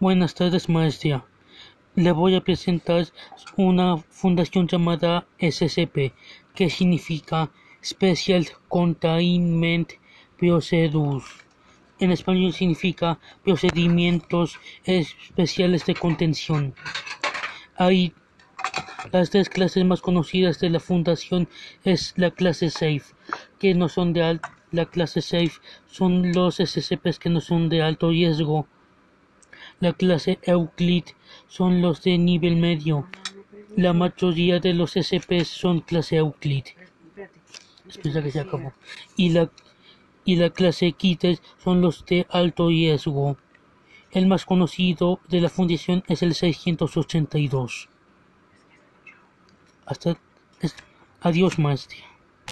Buenas tardes, maestra. Le voy a presentar una fundación llamada SCP, que significa Special Containment Procedures. En español significa procedimientos especiales de contención. Hay las tres clases más conocidas de la fundación es la clase SAFE, que no son de alto la clase SAFE son los SCPs que no son de alto riesgo. La clase Euclid son los de nivel medio. La mayoría de los SCPs son clase Euclid. Que se acabó. Y la, y la clase Kites son los de alto riesgo. El más conocido de la fundación es el 682. Hasta adiós, maestro.